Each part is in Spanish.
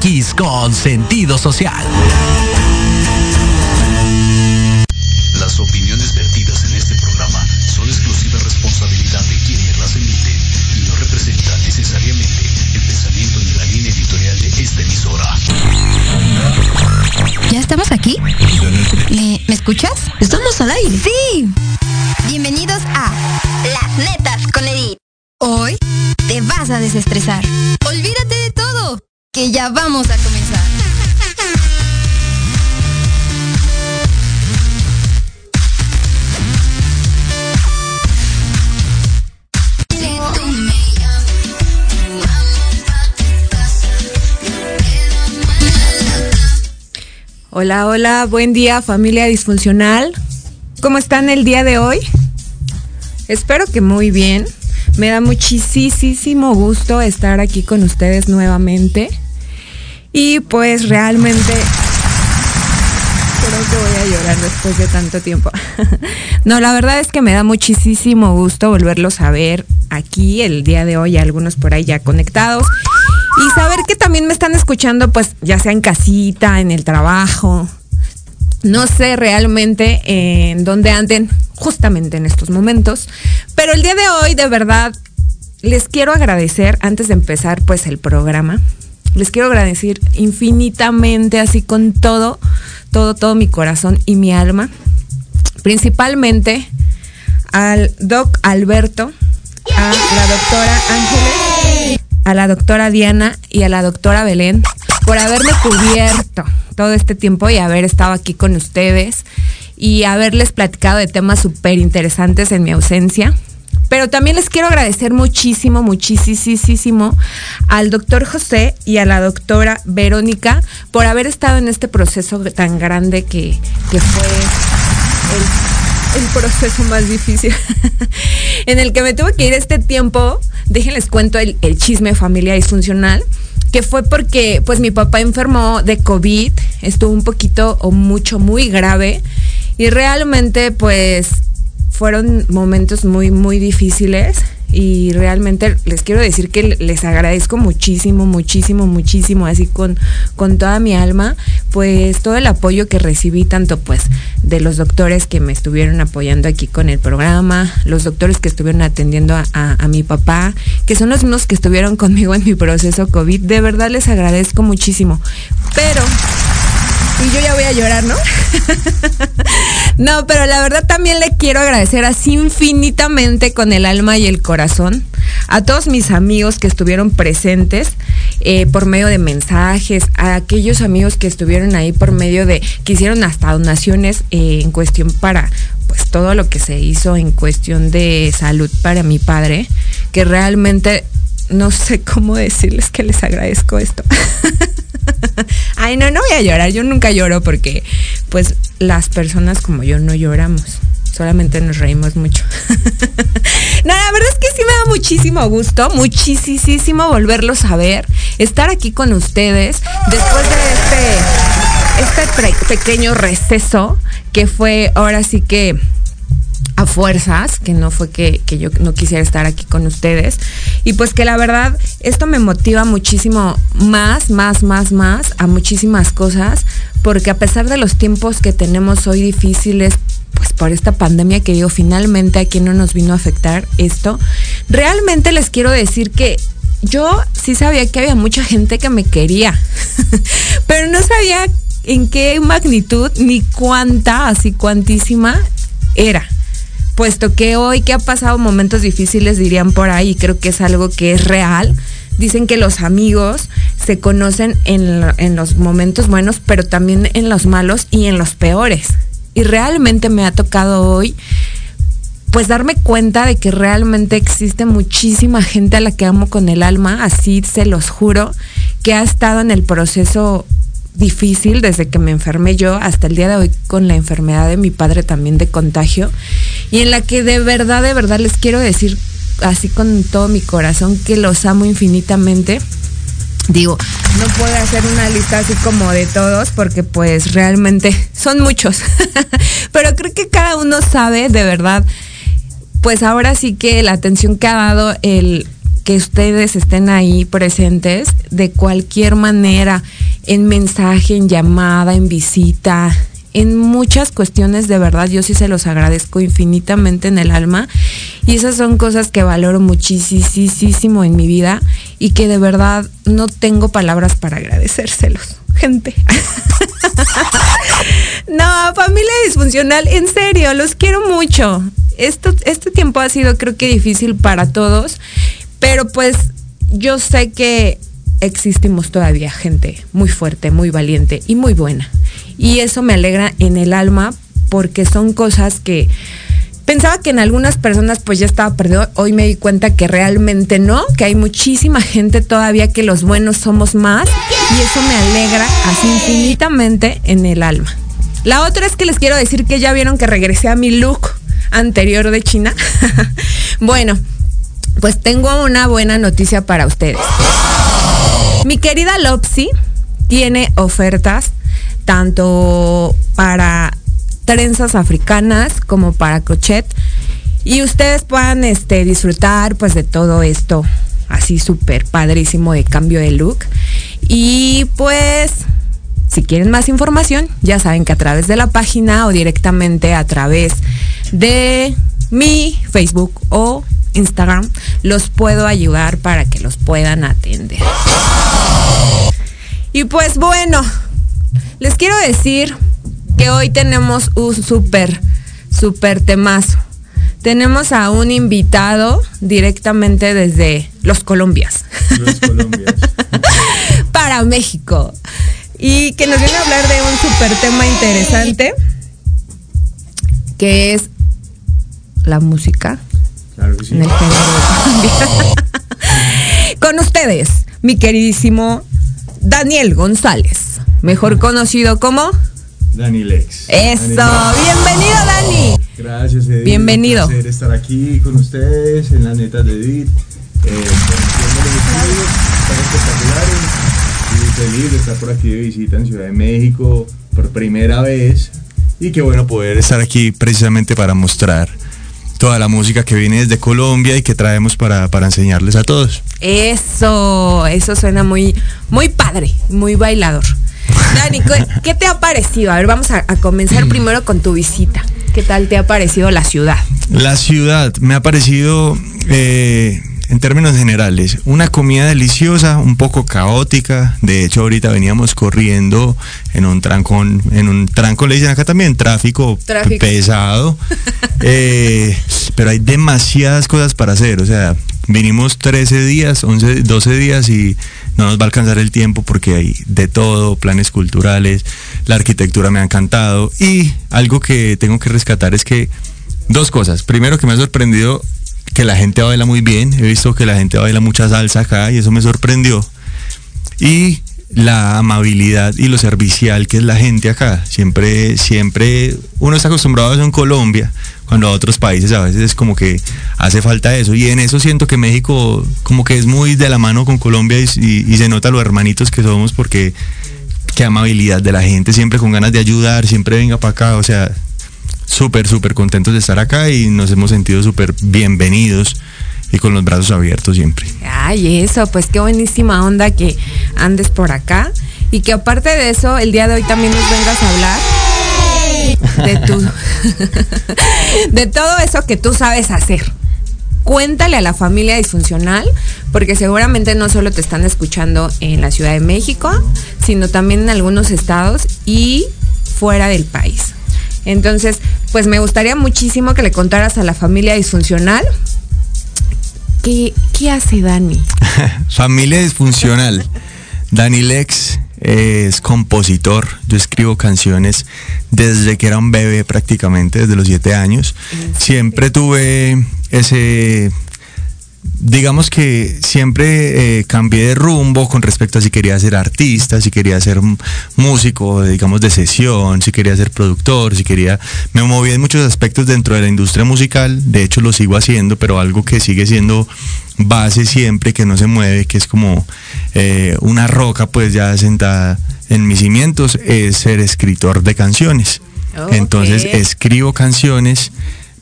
MX con sentido social. Las opiniones vertidas en este programa son exclusiva responsabilidad de quienes las emiten y no representan necesariamente el pensamiento ni la línea editorial de esta emisora. ¿Ya estamos aquí? ¿Me, ¿me escuchas? Estamos al aire. Sí. Hola, hola, buen día familia disfuncional. ¿Cómo están el día de hoy? Espero que muy bien. Me da muchísimo gusto estar aquí con ustedes nuevamente. Y pues realmente creo que voy a llorar después de tanto tiempo. no, la verdad es que me da muchísimo gusto volverlos a ver aquí el día de hoy, algunos por ahí ya conectados. Y saber que también me están escuchando, pues ya sea en casita, en el trabajo. No sé realmente en dónde anden justamente en estos momentos. Pero el día de hoy, de verdad, les quiero agradecer, antes de empezar pues el programa, les quiero agradecer infinitamente, así con todo, todo, todo mi corazón y mi alma. Principalmente al doc Alberto, a la doctora Ángeles, a la doctora Diana y a la doctora Belén por haberme cubierto todo este tiempo y haber estado aquí con ustedes y haberles platicado de temas súper interesantes en mi ausencia. Pero también les quiero agradecer muchísimo, muchísimo al doctor José y a la doctora Verónica por haber estado en este proceso tan grande que, que fue el, el proceso más difícil en el que me tuve que ir este tiempo. Déjenles cuento el, el chisme familiar disfuncional que fue porque pues mi papá enfermó de COVID, estuvo un poquito o mucho, muy grave y realmente pues fueron momentos muy, muy difíciles y realmente les quiero decir que les agradezco muchísimo, muchísimo, muchísimo, así con, con toda mi alma, pues todo el apoyo que recibí, tanto pues de los doctores que me estuvieron apoyando aquí con el programa, los doctores que estuvieron atendiendo a, a, a mi papá, que son los mismos que estuvieron conmigo en mi proceso COVID, de verdad les agradezco muchísimo. Pero y yo ya voy a llorar, ¿no? no, pero la verdad también le quiero agradecer así infinitamente con el alma y el corazón a todos mis amigos que estuvieron presentes eh, por medio de mensajes, a aquellos amigos que estuvieron ahí por medio de, que hicieron hasta donaciones eh, en cuestión para pues todo lo que se hizo en cuestión de salud para mi padre, que realmente no sé cómo decirles que les agradezco esto. Ay, no, no voy a llorar. Yo nunca lloro porque, pues, las personas como yo no lloramos. Solamente nos reímos mucho. no, la verdad es que sí me da muchísimo gusto, muchísimo volverlos a ver, estar aquí con ustedes después de este, este pequeño receso que fue ahora sí que a fuerzas, que no fue que, que, yo no quisiera estar aquí con ustedes. Y pues que la verdad, esto me motiva muchísimo más, más, más, más a muchísimas cosas, porque a pesar de los tiempos que tenemos hoy difíciles, pues por esta pandemia que digo, finalmente aquí no nos vino a afectar esto, realmente les quiero decir que yo sí sabía que había mucha gente que me quería, pero no sabía en qué magnitud ni cuánta, así cuantísima era puesto que hoy que ha pasado momentos difíciles dirían por ahí, creo que es algo que es real. Dicen que los amigos se conocen en, en, los momentos buenos, pero también en los malos y en los peores. Y realmente me ha tocado hoy pues darme cuenta de que realmente existe muchísima gente a la que amo con el alma, así se los juro, que ha estado en el proceso difícil desde que me enfermé yo hasta el día de hoy con la enfermedad de mi padre también de contagio. Y en la que de verdad, de verdad les quiero decir así con todo mi corazón que los amo infinitamente. Digo, no puedo hacer una lista así como de todos porque pues realmente son muchos, pero creo que cada uno sabe de verdad, pues ahora sí que la atención que ha dado el que ustedes estén ahí presentes de cualquier manera, en mensaje, en llamada, en visita, en muchas cuestiones de verdad yo sí se los agradezco infinitamente en el alma y esas son cosas que valoro muchísimo en mi vida y que de verdad no tengo palabras para agradecérselos, gente. no, familia disfuncional, en serio, los quiero mucho. Esto, este tiempo ha sido creo que difícil para todos, pero pues yo sé que existimos todavía gente muy fuerte, muy valiente y muy buena. Y eso me alegra en el alma porque son cosas que pensaba que en algunas personas pues ya estaba perdido. Hoy me di cuenta que realmente no, que hay muchísima gente todavía que los buenos somos más y eso me alegra así infinitamente en el alma. La otra es que les quiero decir que ya vieron que regresé a mi look anterior de China. bueno, pues tengo una buena noticia para ustedes. Mi querida Lopsy tiene ofertas tanto para trenzas africanas como para crochet. Y ustedes puedan este, disfrutar pues de todo esto así súper padrísimo de cambio de look. Y pues si quieren más información ya saben que a través de la página o directamente a través de mi Facebook o Instagram los puedo ayudar para que los puedan atender. Y pues bueno, les quiero decir que hoy tenemos un súper, súper temazo. Tenemos a un invitado directamente desde los Colombias. Los Colombias. Para México. Y que nos viene a hablar de un súper tema interesante, que es la música. Claro que sí. Con ustedes, mi queridísimo Daniel González, mejor conocido como Dani Lex. Eso, bienvenido Dani. Gracias, Edith. Bienvenido. Un placer estar aquí con ustedes en las netas de Edith. Eh, espectaculares. Y feliz de estar por aquí de visita en Ciudad de México por primera vez. Y qué bueno poder estar aquí precisamente para mostrar toda la música que viene desde Colombia y que traemos para, para enseñarles a todos. Eso, eso suena muy, muy padre, muy bailador. Dani, ¿qué te ha parecido? A ver, vamos a, comenzar primero con tu visita. ¿Qué tal te ha parecido la ciudad? La ciudad me ha parecido eh, en términos generales, una comida deliciosa, un poco caótica. De hecho, ahorita veníamos corriendo en un trancón, en un tranco le dicen acá también, tráfico, pesado. Eh, pero hay demasiadas cosas para hacer. O sea, vinimos 13 días, 11, 12 días y no nos va a alcanzar el tiempo porque hay de todo, planes culturales, la arquitectura me ha encantado. Y algo que tengo que rescatar es que dos cosas. Primero que me ha sorprendido que la gente baila muy bien. He visto que la gente baila mucha salsa acá y eso me sorprendió. Y la amabilidad y lo servicial que es la gente acá. Siempre, siempre, uno está acostumbrado a eso en Colombia, cuando a otros países a veces es como que hace falta eso. Y en eso siento que México como que es muy de la mano con Colombia y, se nota los hermanitos que somos porque qué amabilidad de la gente, siempre con ganas de ayudar, siempre venga para acá. O sea, súper, súper contentos de estar acá y nos hemos sentido súper bienvenidos y con los brazos abiertos siempre. Ay, eso, pues qué buenísima onda que andes por acá y que aparte de eso, el día de hoy también nos vengas a hablar de tu de todo eso que tú sabes hacer. Cuéntale a la familia disfuncional, porque seguramente no solo te están escuchando en la Ciudad de México, sino también en algunos estados y fuera del país. Entonces, pues me gustaría muchísimo que le contaras a la familia disfuncional qué, qué hace Dani. familia disfuncional. Dani Lex es compositor. Yo escribo canciones desde que era un bebé prácticamente, desde los siete años. Siempre tuve ese digamos que siempre eh, cambié de rumbo con respecto a si quería ser artista, si quería ser músico, digamos, de sesión, si quería ser productor, si quería... Me moví en muchos aspectos dentro de la industria musical, de hecho lo sigo haciendo, pero algo que sigue siendo base siempre, que no se mueve, que es como eh, una roca pues ya sentada en mis cimientos, es ser escritor de canciones. Entonces escribo canciones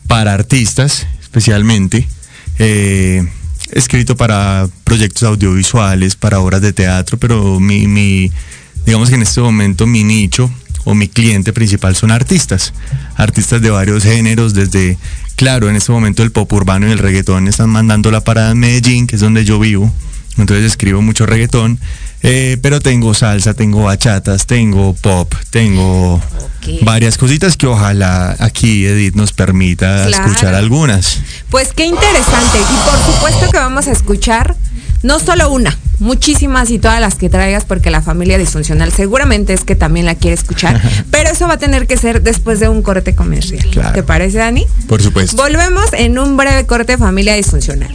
para artistas especialmente eh, escrito para proyectos audiovisuales, para obras de teatro, pero mi, mi digamos que en este momento mi nicho o mi cliente principal son artistas, artistas de varios géneros, desde, claro, en este momento el pop urbano y el reggaetón están mandando la parada en Medellín, que es donde yo vivo, entonces escribo mucho reggaetón, eh, pero tengo salsa, tengo bachatas, tengo pop, tengo varias cositas que ojalá aquí Edith nos permita escuchar algunas. Pues qué interesante y por supuesto que vamos a escuchar no solo una, muchísimas y todas las que traigas porque la familia disfuncional seguramente es que también la quiere escuchar, pero eso va a tener que ser después de un corte comercial. ¿Te parece, Dani? Por supuesto. Volvemos en un breve corte familia disfuncional.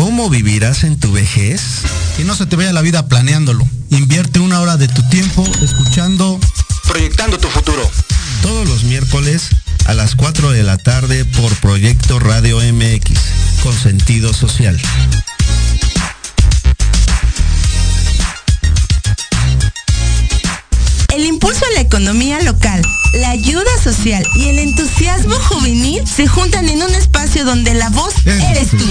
cómo vivirás en tu vejez? Que no se te vaya la vida planeándolo. Invierte una hora de tu tiempo escuchando Proyectando tu futuro. Todos los miércoles a las 4 de la tarde por Proyecto Radio MX con sentido social. El impulso a la economía local, la ayuda social y el entusiasmo juvenil se juntan en un espacio donde la voz eres tú.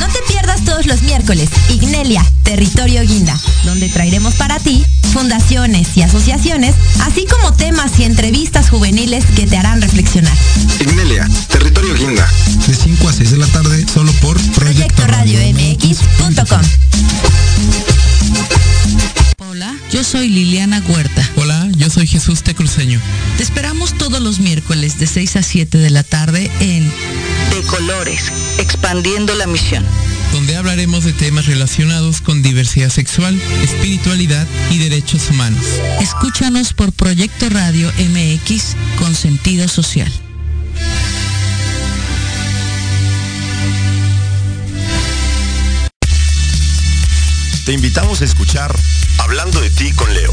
No te pierdas todos los miércoles Ignelia, Territorio Guinda, donde traeremos para ti fundaciones y asociaciones, así como temas y entrevistas juveniles que te harán reflexionar. Ignelia, Territorio Guinda. de 5 a 6 de la tarde solo por Jesús Tecruceño. Te esperamos todos los miércoles de 6 a 7 de la tarde en De colores, expandiendo la misión. donde hablaremos de temas relacionados con diversidad sexual, espiritualidad y derechos humanos. Escúchanos por Proyecto Radio MX con sentido social. Te invitamos a escuchar Hablando de ti con Leo.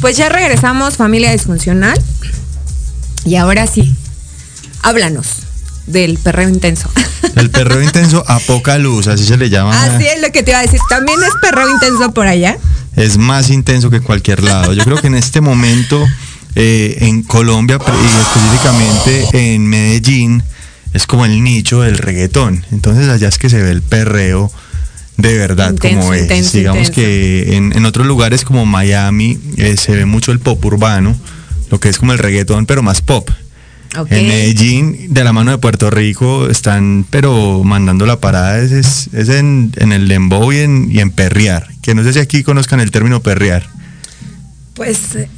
Pues ya regresamos, familia disfuncional. Y ahora sí, háblanos del perreo intenso. El perreo intenso a poca luz, así se le llama. Así es lo que te iba a decir. ¿También es perreo intenso por allá? Es más intenso que cualquier lado. Yo creo que en este momento eh, en Colombia y específicamente en Medellín es como el nicho del reggaetón. Entonces allá es que se ve el perreo de verdad Intenso, como es. intenso, Digamos intenso. que en, en otros lugares como Miami eh, se ve mucho el pop urbano, lo que es como el reggaetón, pero más pop. En Medellín, de la mano de Puerto Rico, están pero mandando la parada es, es, es en, en el dembow y en, y en perrear. Que no sé si aquí conozcan el término perrear. Pues, eh,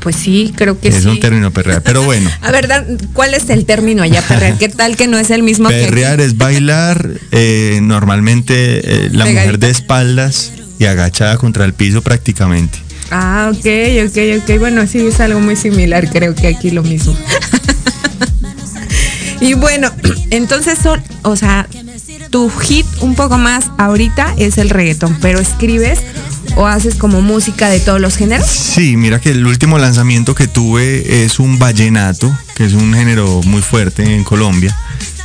pues sí, creo que es sí. un término perrear. Pero bueno, A ver, ¿cuál es el término allá, perrear? ¿Qué tal que no es el mismo que perrear es bailar eh, normalmente eh, la mujer de espaldas y agachada contra el piso prácticamente. Ah, ok, ok, ok. Bueno, sí, es algo muy similar, creo que aquí lo mismo. y bueno, entonces, son, o sea, tu hit un poco más ahorita es el reggaetón, pero escribes o haces como música de todos los géneros. Sí, mira que el último lanzamiento que tuve es un vallenato, que es un género muy fuerte en Colombia.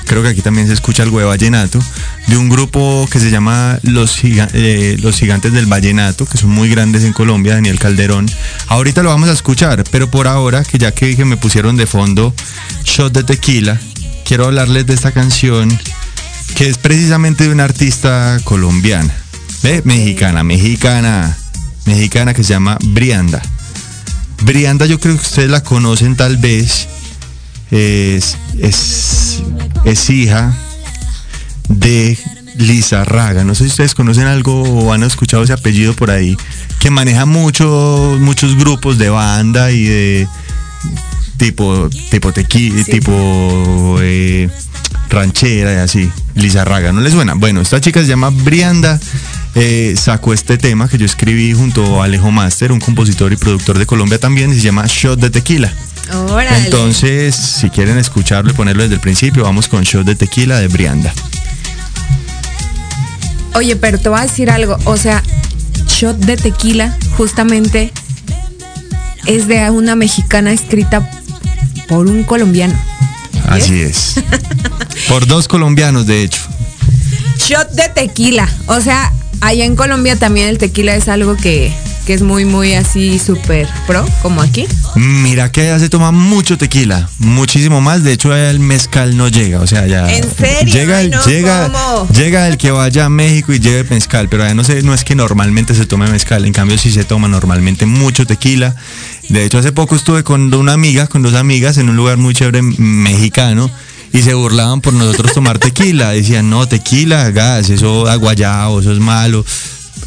Creo que aquí también se escucha algo de vallenato, de un grupo que se llama Los, eh, Los Gigantes del Vallenato, que son muy grandes en Colombia, Daniel Calderón. Ahorita lo vamos a escuchar, pero por ahora, que ya que me pusieron de fondo Shot de Tequila, quiero hablarles de esta canción que es precisamente de una artista colombiana, ¿ve? mexicana, mexicana, mexicana que se llama Brianda. Brianda yo creo que ustedes la conocen tal vez. Es, es, es hija de Raga. No sé si ustedes conocen algo o han escuchado ese apellido por ahí, que maneja mucho, muchos grupos de banda y de tipo, tipo tequila, tipo eh, ranchera y así. Raga, ¿no les suena? Bueno, esta chica se llama Brianda. Eh, sacó este tema que yo escribí junto a Alejo Master, un compositor y productor de Colombia también, y se llama Shot de Tequila. Entonces, si quieren escucharlo y ponerlo desde el principio, vamos con Shot de Tequila de Brianda. Oye, pero te voy a decir algo, o sea, Shot de Tequila justamente es de una mexicana escrita por un colombiano. Así es. por dos colombianos, de hecho. Shot de tequila. O sea, allá en Colombia también el tequila es algo que, que es muy, muy así súper pro, como aquí. Mira que allá se toma mucho tequila, muchísimo más. De hecho, el mezcal no llega. O sea, ya. ¿En serio? Llega, el, llega, llega el que vaya a México y lleve mezcal, pero allá no, sé, no es que normalmente se tome mezcal. En cambio, sí se toma normalmente mucho tequila. De hecho, hace poco estuve con una amiga, con dos amigas, en un lugar muy chévere mexicano y se burlaban por nosotros tomar tequila. Decían, no, tequila, gas, eso aguayado, eso es malo.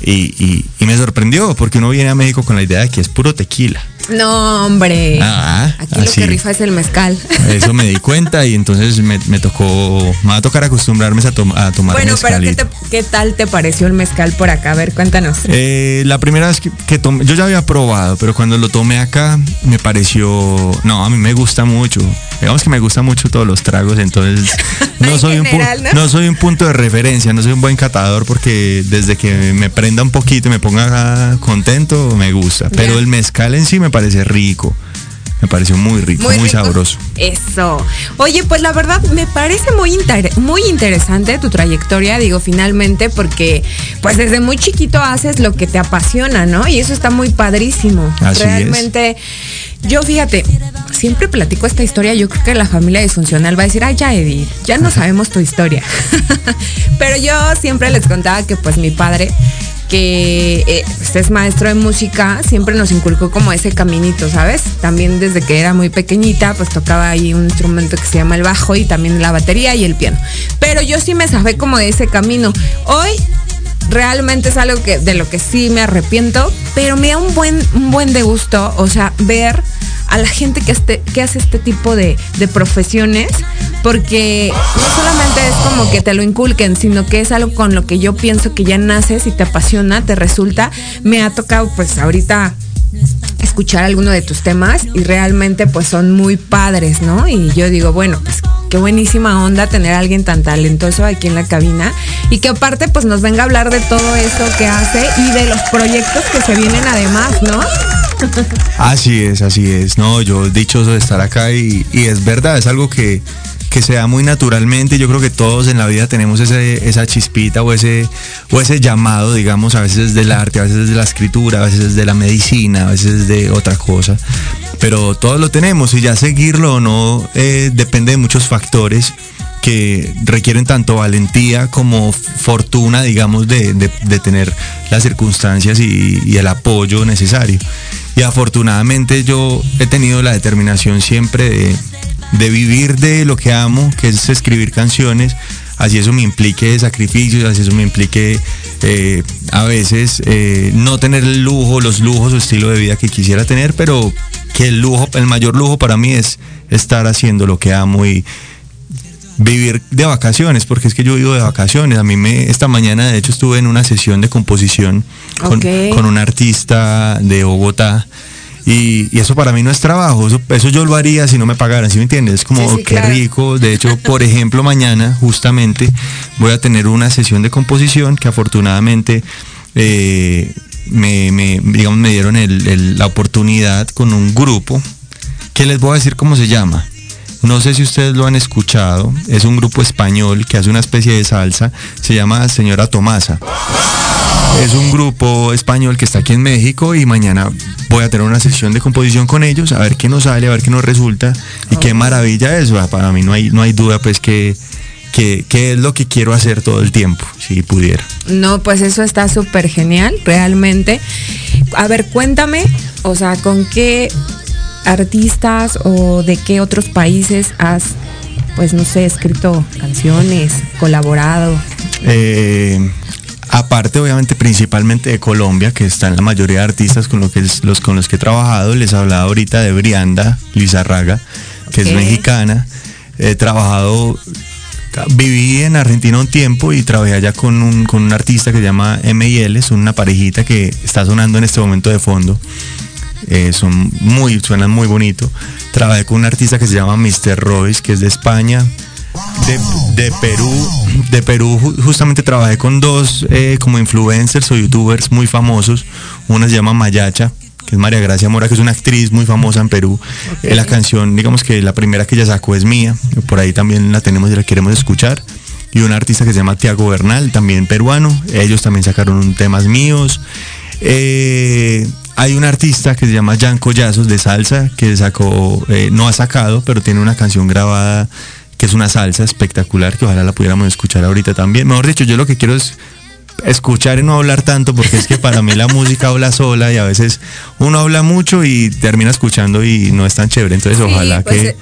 Y, y, me sorprendió porque uno viene a México con la idea de que es puro tequila. No, hombre. Ah, Aquí lo que rifa es el mezcal. Eso me di cuenta y entonces me, tocó, me va a tocar acostumbrarme a, tomar tomar Bueno, pero ¿qué, tal te pareció el mezcal por acá? A ver, cuéntanos. Eh, la primera vez que, tomé, yo ya había probado, pero cuando lo tomé acá me pareció, no, a mí me gusta mucho. Digamos que me gustan mucho todos los tragos, entonces no soy, un ¿no? soy un punto de referencia, no soy un buen catador porque desde que me prenda un poquito y me ponga contento, me gusta. Pero el mezcal en sí me parece rico. Me pareció muy rico, muy, sabroso. Eso. Oye, pues la verdad me parece muy, muy interesante tu trayectoria, digo, finalmente, porque pues desde muy chiquito haces lo que te apasiona, ¿no? Y eso está muy padrísimo. Realmente, yo fíjate, siempre platico esta historia, yo creo que la familia disfuncional va a decir, ay, ya Edith, ya no sabemos tu historia. Pero yo siempre les contaba que pues mi padre que eh, pues, es maestro de música, siempre nos inculcó como ese caminito, ¿sabes? También desde que era muy pequeñita, pues tocaba ahí un instrumento que se llama el bajo y también la batería y el piano. Pero yo sí me sabé como de ese camino. Hoy realmente es algo que de lo que sí me arrepiento, pero me da un buen un buen de gusto, o sea, ver a la gente que, hace este tipo de, de profesiones, porque no solamente es como que te lo inculquen, sino que es algo con lo que yo pienso que ya naces y te apasiona, te resulta. Me ha tocado pues ahorita escuchar alguno de tus temas y realmente pues son muy padres, ¿no? Y yo digo, bueno, pues qué buenísima onda tener a alguien tan talentoso aquí en la cabina y que aparte pues nos venga a hablar de todo eso que hace y de los proyectos que se vienen además, ¿no? Así es, así es. No, yo dichoso de estar acá y, es verdad, es algo que, que se da muy naturalmente. Yo creo que todos en la vida tenemos ese, esa chispita o ese, o ese llamado, digamos, a veces del arte, a veces de la escritura, a veces de la medicina, a veces de otra cosa. Pero todos lo tenemos y ya seguirlo o no eh, depende de muchos factores que requieren tanto valentía como fortuna, digamos, de, tener las circunstancias y, el apoyo necesario. Y afortunadamente yo he tenido la determinación siempre de, vivir de lo que amo, que es escribir canciones, así eso me implique sacrificios, así eso me implique eh, a veces eh, no tener el lujo, los lujos o estilo de vida que quisiera tener, pero que el lujo, el mayor lujo para mí es estar haciendo lo que amo y, vivir de vacaciones, porque es que yo vivo de vacaciones. A mí me, esta mañana de hecho estuve en una sesión de composición con, un artista de Bogotá. Y, eso para mí no es trabajo, eso, yo lo haría si no me pagaran, ¿sí me entiendes? Es como qué rico. De hecho, por ejemplo, mañana justamente voy a tener una sesión de composición que afortunadamente eh, me, digamos, me dieron la oportunidad con un grupo que les voy a decir cómo se llama. No sé si ustedes lo han escuchado, es un grupo español que hace una especie de salsa, se llama Señora Tomasa. Es un grupo español que está aquí en México y mañana voy a tener una sesión de composición con ellos, a ver qué nos sale, a ver qué nos resulta y qué maravilla es. Para mí no hay, no hay duda pues que, que, es lo que quiero hacer todo el tiempo, si pudiera. No, pues eso está súper genial, realmente. A ver, cuéntame o sea, ¿con qué artistas o de qué otros países has, pues no sé, escrito canciones, colaborado? Eh, aparte, obviamente, principalmente de Colombia, que están la mayoría de artistas con, que, los, con los que he trabajado. Les hablaba ahorita de Brianda Lizarraga, que es mexicana. He trabajado viví en Argentina un tiempo y trabajé allá con un, con un artista que se llama M.I.L. es una parejita que está sonando en este momento de fondo. Eh, son muy, suenan muy bonito. Trabajé con un artista que se llama Mr. Royce, que es de España. De, Perú, de Perú justamente trabajé con dos eh, como influencers o youtubers muy famosos. Una se llama Mayacha, que es María Gracia Mora, que es una actriz muy famosa en Perú. Eh, la canción, digamos que la primera que ella sacó es mía, por ahí también la tenemos y la queremos escuchar. Y un artista que se llama Tiago Bernal, también peruano. Ellos también sacaron temas míos. Eh, hay un artista que se llama Jan Collazos de salsa, que sacó, eh, no ha sacado, pero tiene una canción grabada que es una salsa espectacular, que ojalá la pudiéramos escuchar ahorita también. Mejor dicho, yo lo que quiero es escuchar y no hablar tanto porque es que para mí la música habla sola y a veces uno habla mucho y termina escuchando y no es tan chévere. Entonces ojalá pues, que... Eh,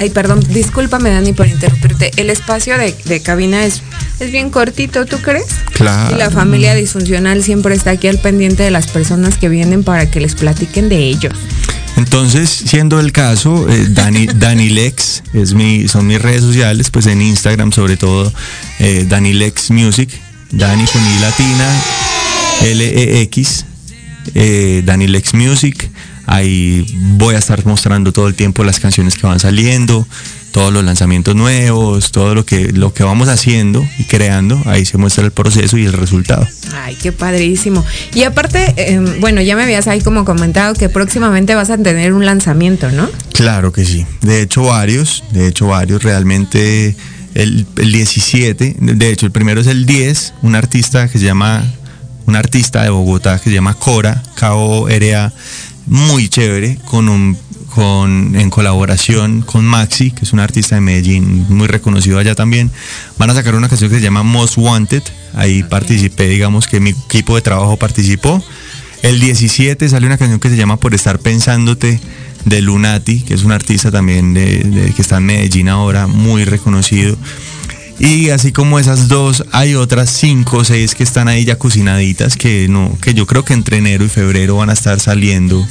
ay, perdón, discúlpame Dani por interrumpirte. El espacio de, cabina es, es bien cortito, ¿tú crees? Claro. Y la familia disfuncional siempre está aquí al pendiente de las personas que vienen para que les platiquen de ello. Entonces, siendo el caso, eh, Dani, Dani Lex es mi, son mis redes sociales, pues en Instagram sobre todo, eh, Dani Lex Music, Dani con I latina, L-E-X, eh, Dani Lex Music. Ahí voy a estar mostrando todo el tiempo las canciones que van saliendo, todos los lanzamientos nuevos, todo lo que, lo que vamos haciendo y creando. Ahí se muestra el proceso y el resultado. Ay, qué padrísimo. Y aparte, em, bueno, ya me habías ahí como comentado que próximamente vas a tener un lanzamiento, ¿no? Claro que sí. De hecho, varios. De hecho, varios. Realmente el, 17, de hecho el primero es el 10, un artista que se llama, un artista de Bogotá que se llama Cora, K-O-R-A, muy chévere, con un con, en colaboración con Maxi, que es un artista de Medellín muy reconocido allá también. Van a sacar una canción que se llama Most Wanted. Ahí participé, digamos que mi equipo de trabajo participó. El 17 sale una canción que se llama Por estar pensándote de Lunati, que es un artista también de, que está en Medellín ahora, muy reconocido. Y así como esas dos, hay otras cinco o seis que están ahí ya cocinaditas, que no, que yo creo que entre enero y febrero van a estar saliendo,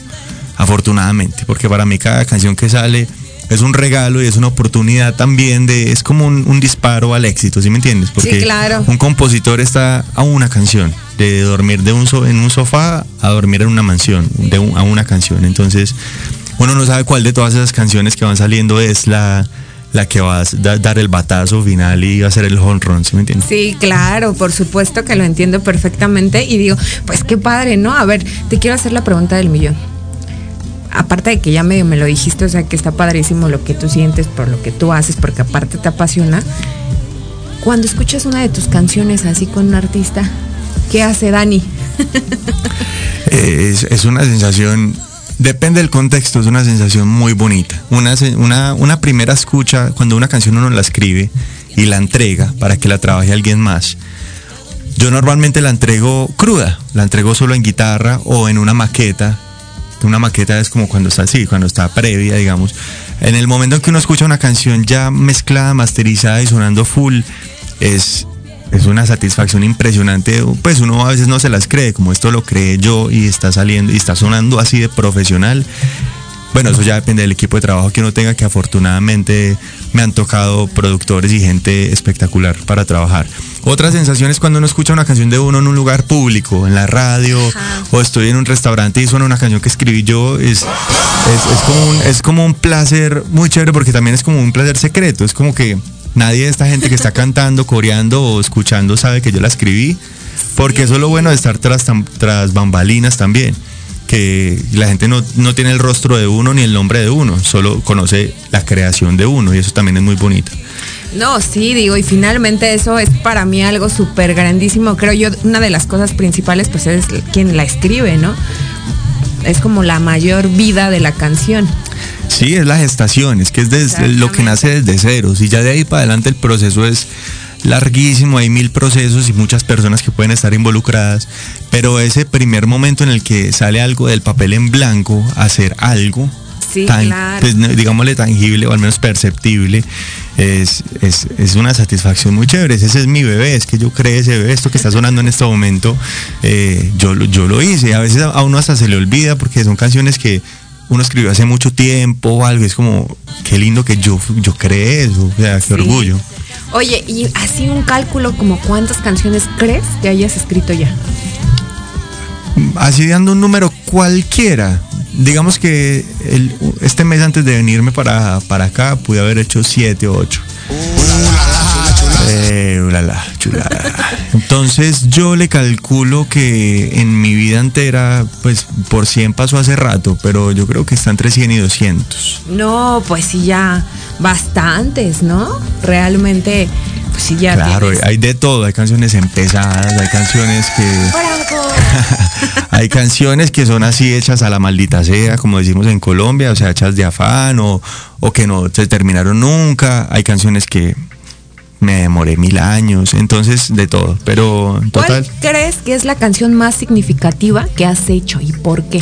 afortunadamente, porque para mí cada canción que sale es un regalo y es una oportunidad también de, es como un, disparo al éxito, ¿sí me entiendes? Porque claro. un compositor está a una canción, de dormir de un en un sofá a dormir en una mansión, de a una canción. Entonces, uno no sabe cuál de todas esas canciones que van saliendo es la, la que va a dar el batazo final y va a ser el home run, ¿sí me entiendes? Sí, claro, por supuesto que lo entiendo perfectamente y digo, pues qué padre, ¿no? A ver, te quiero hacer la pregunta del millón. Aparte de que ya medio me lo dijiste, o sea que está padrísimo lo que tú sientes por lo que tú haces, porque aparte te apasiona. Cuando escuchas una de tus canciones así con un artista, ¿qué hace Dani? es, es una sensación Depende del contexto, es una sensación muy bonita. Una, una, una, primera escucha, cuando una canción uno la escribe y la entrega para que la trabaje alguien más. Yo normalmente la entrego cruda, la entrego solo en guitarra o en una maqueta. Una maqueta es como cuando está así, cuando está previa, digamos. En el momento en que uno escucha una canción ya mezclada, masterizada y sonando full, es, es una satisfacción impresionante. Pues uno a veces no se las cree, como esto lo cree yo y está saliendo y está sonando así de profesional. Bueno, eso ya depende del equipo de trabajo que uno tenga, que afortunadamente me han tocado productores y gente espectacular para trabajar. Otra sensación es cuando uno escucha una canción de uno en un lugar público, en la radio, o estoy en un restaurante y suena una canción que escribí yo, es, como un, es como un placer muy chévere porque también es como un placer secreto, es como que Nadie de esta gente que está cantando, coreando o escuchando sabe que yo la escribí, porque eso es lo bueno de estar tras, tras bambalinas también, que la gente no, no tiene el rostro de uno ni el nombre de uno, solo conoce la creación de uno y eso también es muy bonito. No, sí, digo, y finalmente eso es para mí algo súper grandísimo. Creo yo, una de las cosas principales, pues es quien la escribe, ¿no? Es como la mayor vida de la canción. Sí, es la gestación, es que es desde lo que nace desde cero. Y ya de ahí para adelante el proceso es larguísimo, hay mil procesos y muchas personas que pueden estar involucradas, pero ese primer momento en el que sale algo del papel en blanco, hacer algo, Sí, tan, claro. pues, digámosle tangible o al menos perceptible, es, es, es, una satisfacción muy chévere. Ese es mi bebé, es que yo creé ese bebé, esto que está sonando en este momento, eh, yo, yo lo hice. A veces a uno hasta se le olvida porque son canciones que uno escribió hace mucho tiempo o algo, es como, qué lindo que yo, yo creé eso, o sea, qué sí. orgullo. Oye, y así un cálculo como cuántas canciones crees que hayas escrito ya. Así dando un número cualquiera, digamos que el, este mes antes de venirme para, para acá pude haber hecho siete o ocho. Eh, ulala, chulada. Entonces yo le calculo que en mi vida entera, pues por 100 pasó hace rato, pero yo creo que está entre 100 y 200. No, pues sí, ya bastantes, ¿no? Realmente, pues sí, ya. Claro, tienes... hay de todo, hay canciones empezadas, hay canciones que... hay canciones que son así hechas a la maldita sea, como decimos en Colombia, o sea, hechas de afán o, o que no se terminaron nunca. Hay canciones que me demoré mil años, entonces de todo, pero en total. ¿Cuál crees que es la canción más significativa que has hecho y por qué?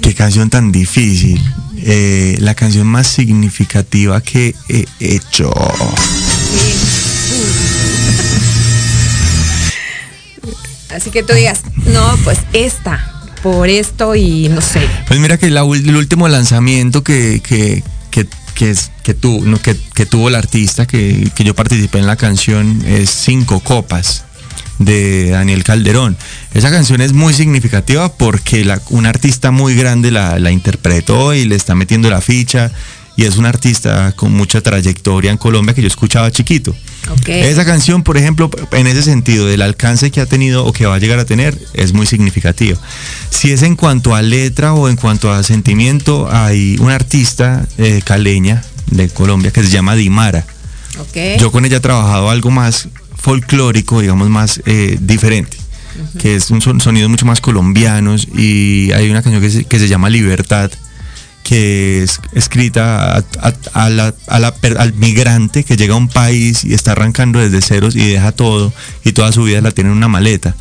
Qué canción tan difícil. Eh, la canción más significativa que he hecho. Así que tú digas, no, pues esta, por esto y no sé. Pues mira que la, el último lanzamiento que, que, que, que, es, que, que, que, tuvo el artista, que, que yo participé en la canción, es Cinco Copas de Daniel Calderón. Esa canción es muy significativa porque la, un artista muy grande la, la interpretó y le está metiendo la ficha y es un artista con mucha trayectoria en Colombia que yo escuchaba chiquito. Okay. Esa canción, por ejemplo, en ese sentido, del alcance que ha tenido o que va a llegar a tener, es muy significativa. Si es en cuanto a letra o en cuanto a sentimiento, hay una artista eh, caleña de Colombia que se llama Dimara. Okay. Yo con ella he trabajado algo más folclórico, digamos, más eh, diferente. Que es un son, sonidos mucho más colombianos y hay una canción que se, que se llama Libertad, que es escrita al migrante que llega a un país y está arrancando desde ceros y deja todo y toda su vida la tiene en una maleta.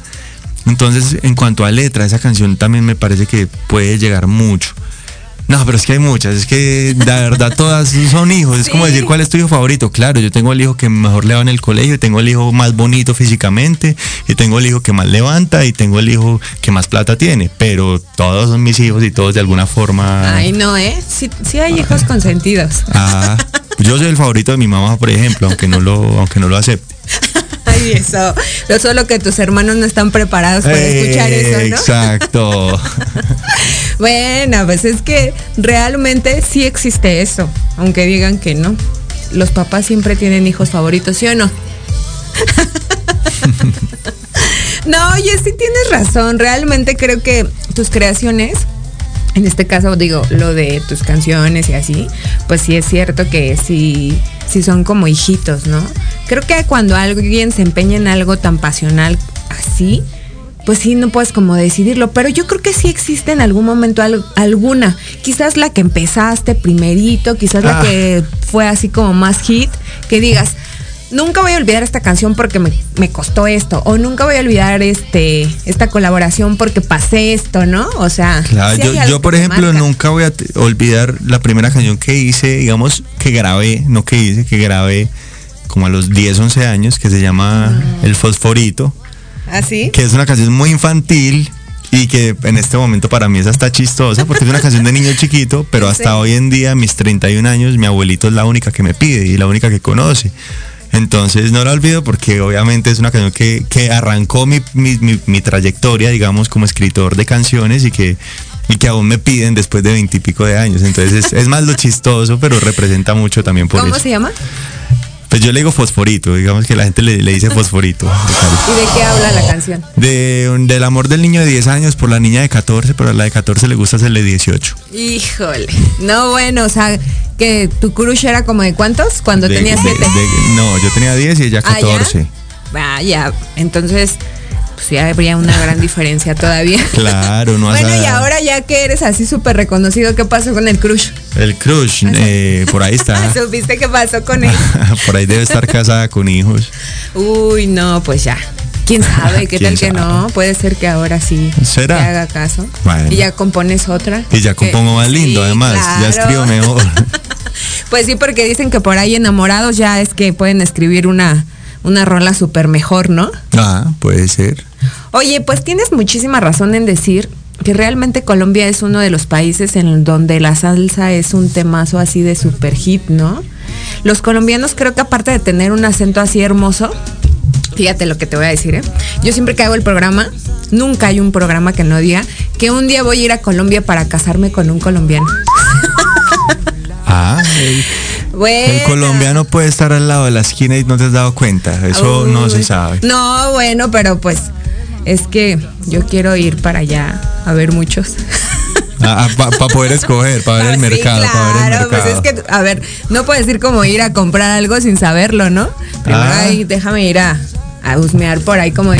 Entonces, en cuanto a letra, esa canción también me parece que puede llegar mucho. No, pero es que hay muchas, es que la verdad todas son hijos, es sí. como decir cuál es tu hijo favorito. Claro, yo tengo el hijo que mejor le va en el colegio, tengo el hijo más bonito físicamente, y tengo el hijo que más levanta, y tengo el hijo que más plata tiene, pero todos son mis hijos y todos de alguna forma... Ay, no, ¿eh? Sí, sí hay hijos consentidos. Ah, yo soy el favorito de mi mamá, por ejemplo, aunque no lo, aunque no lo acepte. Ay, eso. Lo solo que tus hermanos no están preparados para eh, escuchar eso, ¿no? Exacto. bueno, pues es que realmente sí existe eso, aunque digan que no. Los papás siempre tienen hijos favoritos, ¿sí o no? no, oye, sí tienes razón. Realmente creo que tus creaciones en este caso digo lo de tus canciones y así, pues sí es cierto que sí, sí son como hijitos, ¿no? Creo que cuando alguien se empeña en algo tan pasional así, pues sí no puedes como decidirlo, pero yo creo que sí existe en algún momento al, alguna, quizás la que empezaste primerito, quizás ah. la que fue así como más hit, que digas, nunca voy a olvidar esta canción porque me, me, costó esto. O nunca voy a olvidar este esta colaboración porque pasé esto, ¿no? O sea. Claro, sí yo, yo, por ejemplo, marca. nunca voy a olvidar la primera canción que hice, digamos, que grabé, no que hice, que grabé como a los 10, 11 años, que se llama Mm. El Fosforito. ¿Ah, sí? Que es una canción muy infantil y que en este momento para mí es hasta chistosa porque es una canción de niño chiquito, pero hasta Sí. hoy en día, mis 31 años, mi abuelito es la única que me pide y la única que conoce. Entonces no la olvido porque obviamente es una canción que, que arrancó mi, mi, mi- mi trayectoria, digamos, como escritor de canciones y que, y que aún me piden después de veintipico de años. Entonces es, es más lo chistoso, pero representa mucho también por ¿Cómo eso. se llama? Pues yo le digo fosforito, digamos que la gente le, le dice fosforito. de. ¿Y de qué habla la canción? De, del amor del niño de 10 años por la niña de 14, pero a la de 14 le gusta hacerle 18. Híjole. No, bueno, o sea, que tu crush era como de cuántos cuando De- tenías de- siete. de- no, yo tenía 10 y ella Ah, ¿ya? 14. Vaya, entonces, pues sí habría una gran diferencia todavía. Claro, no Bueno, a- y ahora ya que eres así súper reconocido, ¿qué pasó con el crush? El crush, eh, por ahí está. ¿Supiste qué pasó con él? por ahí debe estar casada con hijos. Uy, no, pues ya. ¿Quién sabe? ¿Qué tal que no? Puede ser que ahora sí ¿Será? te haga caso. Bueno. Y ya compones otra. Y ya compongo más lindo, sí, además. Ya escribo mejor. Pues sí, porque dicen que por ahí enamorados ya es que pueden escribir una, una rola súper mejor, ¿no? ah, puede ser. Oye, pues tienes muchísima razón en decir que realmente Colombia es uno de los países en donde la salsa es un temazo así de super hit, ¿no? Los colombianos creo que aparte de tener un acento así hermoso, fíjate lo que te voy a decir, ¿eh? Yo siempre que hago el programa, nunca hay un programa que no diga que un día voy a ir a Colombia para casarme con un colombiano. Ah, el, Bueno. el colombiano puede estar al lado de la esquina y no te has dado cuenta. Eso no se sabe. No, bueno, pero pues es que yo quiero ir para allá a ver muchos. para Ah, poder escoger, para ver el Ah, Sí, mercado, para ver el claro, pues mercado. es que, a ver, no puedes ir como ir a comprar algo sin saberlo, ¿no? Primero Ah. déjame ir a, a husmear por ahí como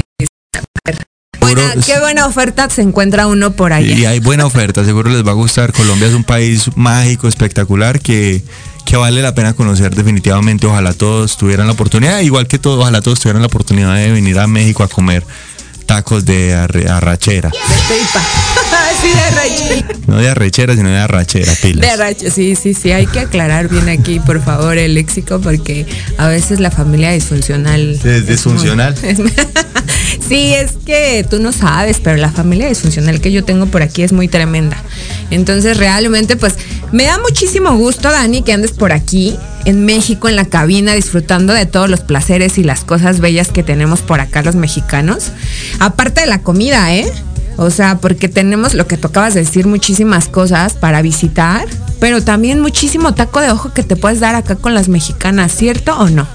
buena- qué buena oferta se encuentra uno por allá. Y hay buena oferta, seguro les va a gustar. Colombia es un país mágico, espectacular, que, que vale la pena conocer definitivamente. Ojalá todos tuvieran la oportunidad, igual que todos, ojalá todos tuvieran la oportunidad de venir a México a comer tacos de arrachera. Sí, de arrache. No de arrechera, sino de arrachera, pilas. De arrache, sí, sí, sí. Hay que aclarar bien aquí, por favor, el léxico, porque a veces la familia disfuncional. Es muy- disfuncional. es- sí, es que tú no sabes, pero la familia disfuncional que yo tengo por aquí es muy tremenda. Entonces, realmente, pues, me da muchísimo gusto, Dani, que andes por aquí, en México, en la cabina, disfrutando de todos los placeres y las cosas bellas que tenemos por acá los mexicanos. Aparte de la comida, ¿eh? O sea, porque tenemos lo que tú acabas de decir, muchísimas cosas para visitar, pero también muchísimo taco de ojo que te puedes dar acá con las mexicanas, ¿cierto o no?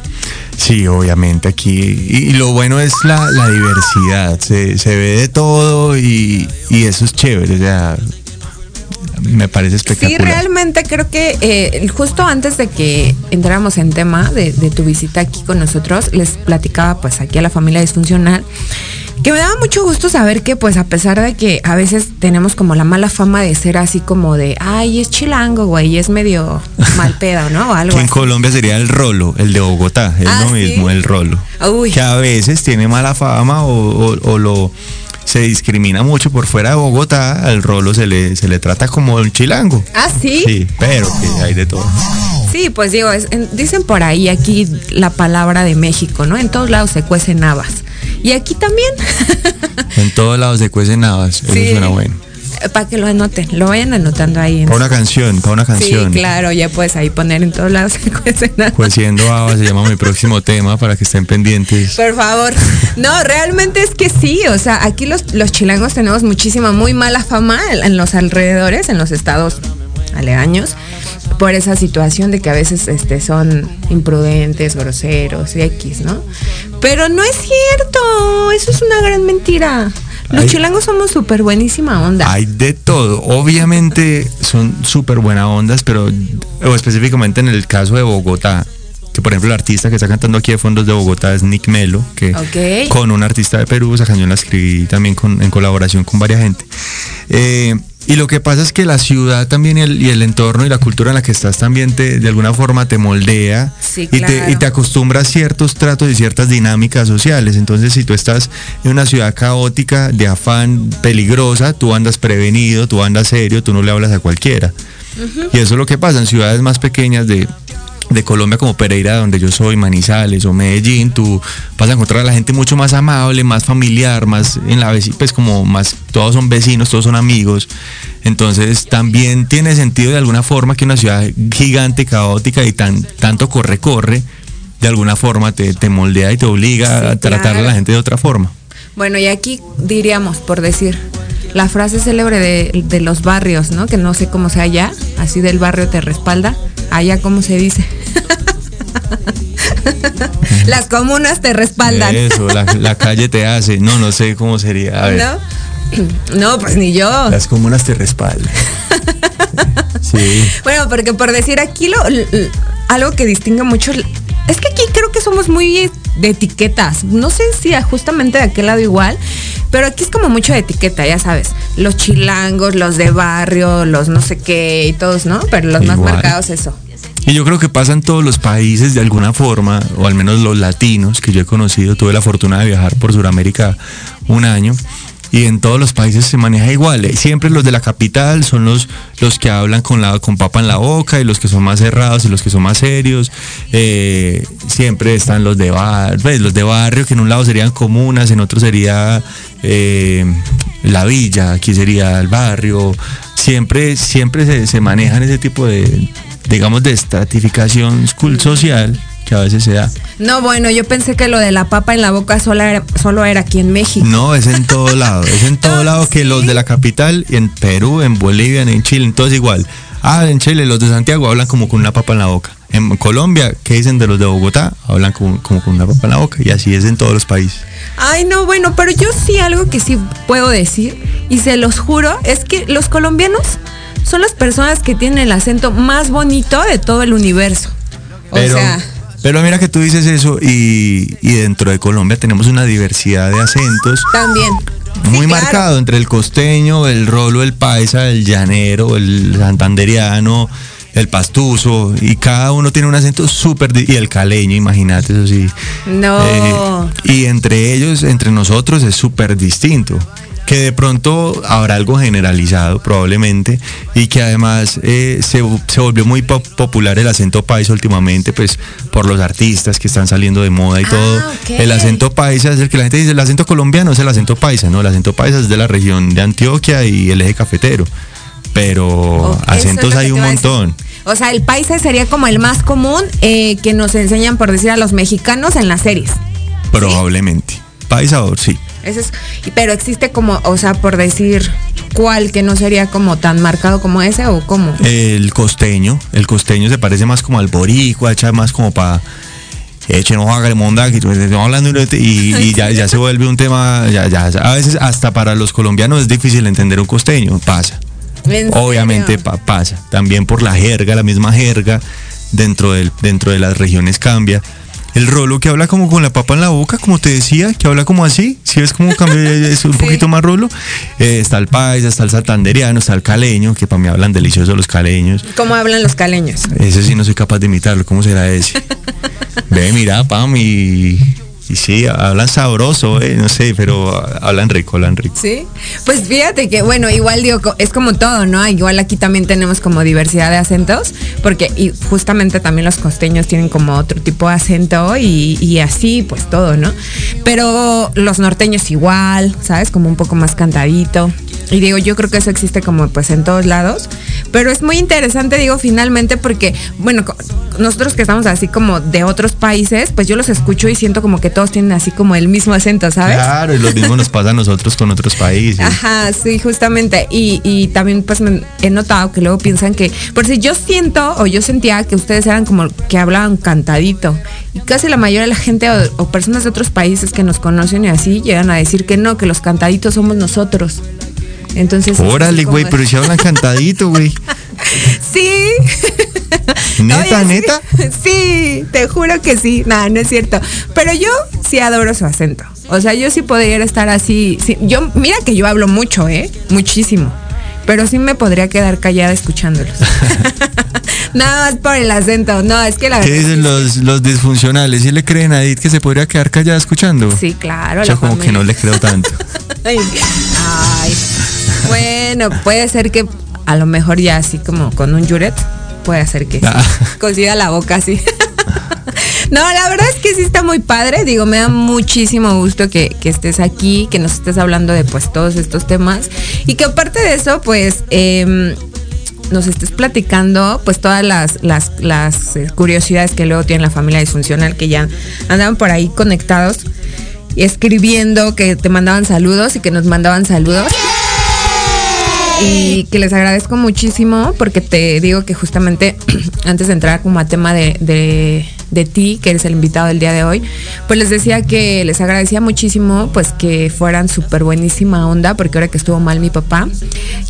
Sí, obviamente aquí. Y, y lo bueno es la, la diversidad. Se, se ve de todo y, y eso es chévere. O sea, me parece Sí, espectacular. realmente creo que eh, justo antes de que entráramos en tema de, de tu visita aquí con nosotros, les platicaba pues aquí a la familia disfuncional que me daba mucho gusto saber que pues a pesar de que a veces tenemos como la mala fama de ser así como de, ay, es chilango, güey, es medio mal pedo, ¿no? O algo Que en así. Colombia sería el rolo, el de Bogotá, es Ah, lo ¿sí? mismo, el rolo. Uy. Que a veces tiene mala fama o, o- o lo se discrimina mucho por fuera de Bogotá, al rolo se le, se le trata como un chilango. Ah, sí. Sí, pero que hay de todo. Sí, pues digo, es- en- dicen por ahí aquí la palabra de México, ¿no? En todos lados se cuecen habas. Y aquí también. En todos lados se cuecen habas, eso Sí. suena bueno. Para que lo anoten, lo vayan anotando ahí. En Para una canción, para una Sí, canción. claro, ya puedes ahí poner en todos lados se cuecen habas. Siendo habas se llama mi próximo tema para que estén pendientes. Por favor. No, realmente es que sí. O sea, aquí los, los chilangos tenemos muchísima, muy mala fama en los alrededores, en los estados aledaños, por esa situación de que a veces este, son imprudentes, groseros y X, ¿no? Pero no es cierto. Eso es una gran mentira. Los chilangos somos súper buenísima onda. Hay de todo. Obviamente son súper buenas ondas, pero o específicamente en el caso de Bogotá, que por ejemplo el artista que está cantando aquí de fondos de Bogotá es Nick Melo, que con un artista de Perú, esa canción la escribí también con- en colaboración con varias gente. Eh, y lo que pasa es que la ciudad también y el, y el entorno y la cultura en la que estás también te, de alguna forma te moldea Sí, y, te, y te acostumbras a ciertos tratos y ciertas dinámicas sociales. Entonces, si tú estás en una ciudad caótica, de afán, peligrosa, tú andas prevenido, tú andas serio, tú no le hablas a cualquiera. Y eso es lo que pasa en ciudades más pequeñas de, de Colombia como Pereira, donde yo soy, Manizales o Medellín, tú vas a encontrar a la gente mucho más amable, más familiar, más en la pues como más, todos son vecinos, todos son amigos. Entonces también tiene sentido de alguna forma que una ciudad gigante, caótica y tan, tanto corre-corre, de alguna forma te, te moldea y te obliga Sí, a tratar a la gente de otra forma. Bueno, y aquí diríamos, por decir, la frase célebre de, de los barrios, ¿no? Que no sé cómo sea allá, así del barrio te respalda, allá cómo se dice. Las comunas te respaldan. Eso, la, la calle te hace, no, no sé cómo sería. A ver. ¿No? No, pues ni yo. Las comunas te respaldan. Sí. Bueno, porque por decir aquí lo, algo que distingue mucho es que aquí creo que somos muy de etiquetas. No sé si justamente de aquel lado igual, Pero aquí es como mucho de etiqueta, ya sabes. Los chilangos, los de barrio, los no sé qué y todos, ¿no? Pero los más marcados eso. Y yo creo que pasa en todos los países de alguna forma, o al menos los latinos que yo he conocido. Tuve la fortuna de viajar por Sudamérica un año. Y en todos los países se maneja igual. Eh, Siempre los de la capital son los, los que hablan con, la, con papa en la boca y los que son más cerrados y los que son más serios. Eh, siempre están los de bar, pues, los de barrio, que en un lado serían comunas, en otro sería eh, la villa, aquí sería el barrio. Siempre, siempre se, se manejan ese tipo de, digamos, de estratificación social que a veces se da. No, bueno, yo pensé que lo de la papa en la boca solo era, solo era aquí en México. No, es en todo lado. Es en todo lado que los de la capital, en Perú, en Bolivia, en Chile, en todo es igual. Ah, en Chile los de Santiago hablan como con una papa en la boca. En Colombia, ¿qué dicen de los de Bogotá? Hablan como, como con una papa en la boca. Y así es en todos los países. Ay, no, bueno, pero yo sí algo que sí puedo decir, y se los juro, es que los colombianos son las personas que tienen el acento más bonito de todo el universo. O Pero, sea, pero mira que tú dices eso y, y dentro de Colombia tenemos una diversidad de acentos también. muy Sí, claro. marcado entre el costeño, el rolo, el paisa, el llanero, el santanderiano, el pastuso y cada uno tiene un acento súper y el caleño, imagínate eso sí. No. Eh, y entre ellos, entre nosotros es súper distinto. Que de pronto habrá algo generalizado probablemente y que además eh, se, se volvió muy pop- popular el acento paisa últimamente pues por los artistas que están saliendo de moda y todo. ok. El acento paisa es el que la gente dice, el acento colombiano es el acento paisa, no, el acento paisa es de la región de Antioquia y el eje cafetero. Pero Oh, acentos hay un montón. O sea, el paisa sería como el más común eh, que nos enseñan, por decir, a los mexicanos en las series. Probablemente. Paisa o sí. Ese es, y- pero existe como, o sea, por decir cuál que no sería como tan marcado como ese o cómo. El costeño, el costeño se parece más como al boricua, echa más como para eche no haga monda que estamos hablando y, y ya, ya se vuelve un tema, ya, ya, a veces hasta para los colombianos es difícil entender un costeño, pasa. ¿En Obviamente pa- pasa, también por la jerga, la misma jerga dentro, del, dentro de las regiones cambia. El rolo que habla como con la papa en la boca, como te decía, que habla como así, si ves como cambia, es un poquito más rolo. Eh, está el paisa, está el santanderiano, está el caleño, que para mí hablan delicioso los caleños. ¿Cómo hablan los caleños? Ese sí no soy capaz de imitarlo, ¿cómo será ese? Ve, mira, Pam, y, y sí, hablan sabroso, eh, no sé, pero hablan rico, hablan rico. Sí, pues fíjate que, bueno, igual digo, es como todo, ¿no? Igual aquí también tenemos como diversidad de acentos, porque y justamente también los costeños tienen como otro tipo de acento y así, pues todo, ¿no? Pero los norteños igual, ¿sabes? Como un poco más cantadito. Y digo, yo creo que eso existe como pues en todos lados. Pero es muy interesante, digo, finalmente, porque, bueno, nosotros que estamos así como de otros países, pues yo los escucho y siento como que todos tienen así como el mismo acento, ¿sabes? Claro, y lo mismo nos pasa a nosotros con otros países. Ajá, sí, justamente. Y, y también pues me- he notado que luego piensan que, por si yo siento o yo sentía que ustedes eran como que hablaban cantadito. Y casi la mayoría de la gente o, o personas de otros países que nos conocen y así llegan a decir que no, que los cantaditos somos nosotros. Entonces... Órale, güey, pero si hablan cantadito, güey. Sí. Neta, Oye, neta. Sí, te juro que sí. Nada, no es cierto. Pero yo sí adoro su acento. O sea, yo sí podría estar así. sí, yo, mira que yo hablo mucho, ¿eh? Muchísimo. Pero sí me podría quedar callada escuchándolos. Nada más por el acento. No, es que la ¿Qué verdad. dicen los, los disfuncionales? ¿Sí le creen a Edith que se podría quedar callada escuchando? Sí, claro. Yo como que no le creo tanto. Ay, ay. Bueno, puede ser que a lo mejor ya así como con un juret, puede ser que sí. Ah. consiga la boca así. No, la verdad es que sí está muy padre. Digo, me da muchísimo gusto que, que estés aquí, que nos estés hablando de pues todos estos temas. Y que aparte de eso, pues em, nos estés platicando pues todas las, las, las eh, curiosidades que luego tiene la familia disfuncional, que ya andaban por ahí conectados escribiendo que te mandaban saludos y que nos mandaban saludos. Y que les agradezco muchísimo porque te digo que justamente antes de entrar como a tema de, de, de ti, que eres el invitado del día de hoy, pues les decía que les agradecía muchísimo pues que fueran súper buenísima onda porque ahora que estuvo mal mi papá,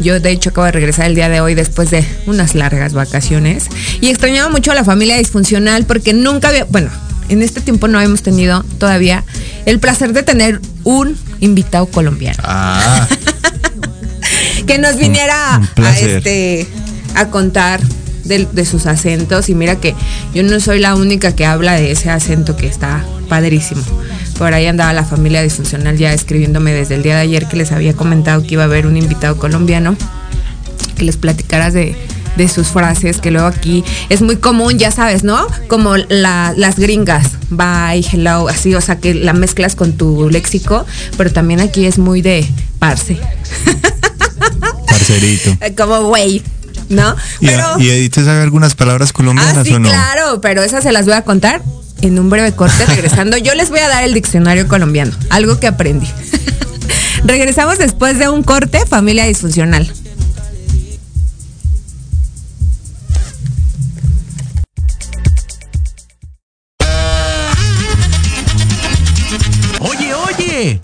yo de hecho acabo de regresar el día de hoy después de unas largas vacaciones y extrañaba mucho a la familia disfuncional porque nunca había, bueno, en este tiempo no hemos tenido todavía el placer de tener un invitado colombiano. Ah. que nos viniera a, este, a contar de, de, sus acentos. Y mira que yo no soy la única que habla de ese acento que está padrísimo. Por ahí andaba la familia disfuncional ya escribiéndome desde el día de ayer que les había comentado que iba a haber un invitado colombiano que les platicaras de, de sus frases, que luego aquí es muy común, ya sabes, ¿no? Como la, las gringas, bye, hello, así, o sea, que la mezclas con tu léxico, pero también aquí es muy de parce. Parcerito. Como güey. ¿No? ¿Y, pero, ¿Y Edith sabe algunas palabras colombianas ah, sí, o no? Claro, pero esas se las voy a contar en un breve corte regresando. Yo les voy a dar el diccionario colombiano, algo que aprendí. Regresamos después de un corte, familia disfuncional.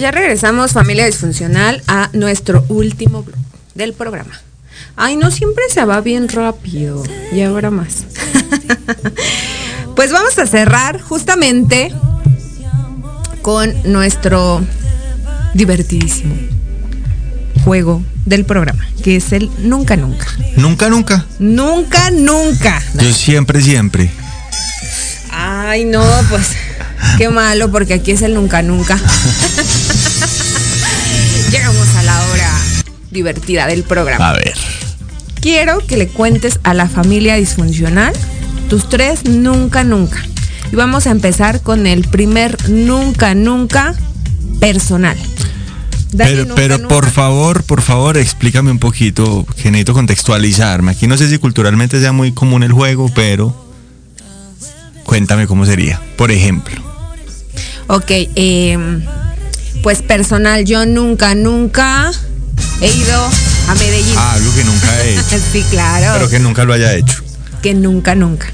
Pues ya regresamos, familia disfuncional, a nuestro último bloque del programa. Ay, no siempre se va bien rápido. Y ahora más. pues vamos a cerrar justamente con nuestro divertidísimo juego del programa, que es el nunca nunca. Nunca, nunca. Nunca nunca. Yo siempre, siempre. Ay, no, pues qué malo, porque aquí es el nunca nunca. Llegamos a la hora divertida del programa. A ver. Quiero que le cuentes a la familia disfuncional tus tres nunca nunca. Y vamos a empezar con el primer nunca nunca personal. Pero, nunca, pero nunca. por favor, por favor, explícame un poquito, que necesito contextualizarme. Aquí no sé si culturalmente sea muy común el juego, pero cuéntame cómo sería. Por ejemplo, Ok, em, pues personal, yo nunca, nunca he ido a Medellín. ah, algo que nunca he hecho, sí, claro. pero que nunca lo haya hecho. que nunca, nunca.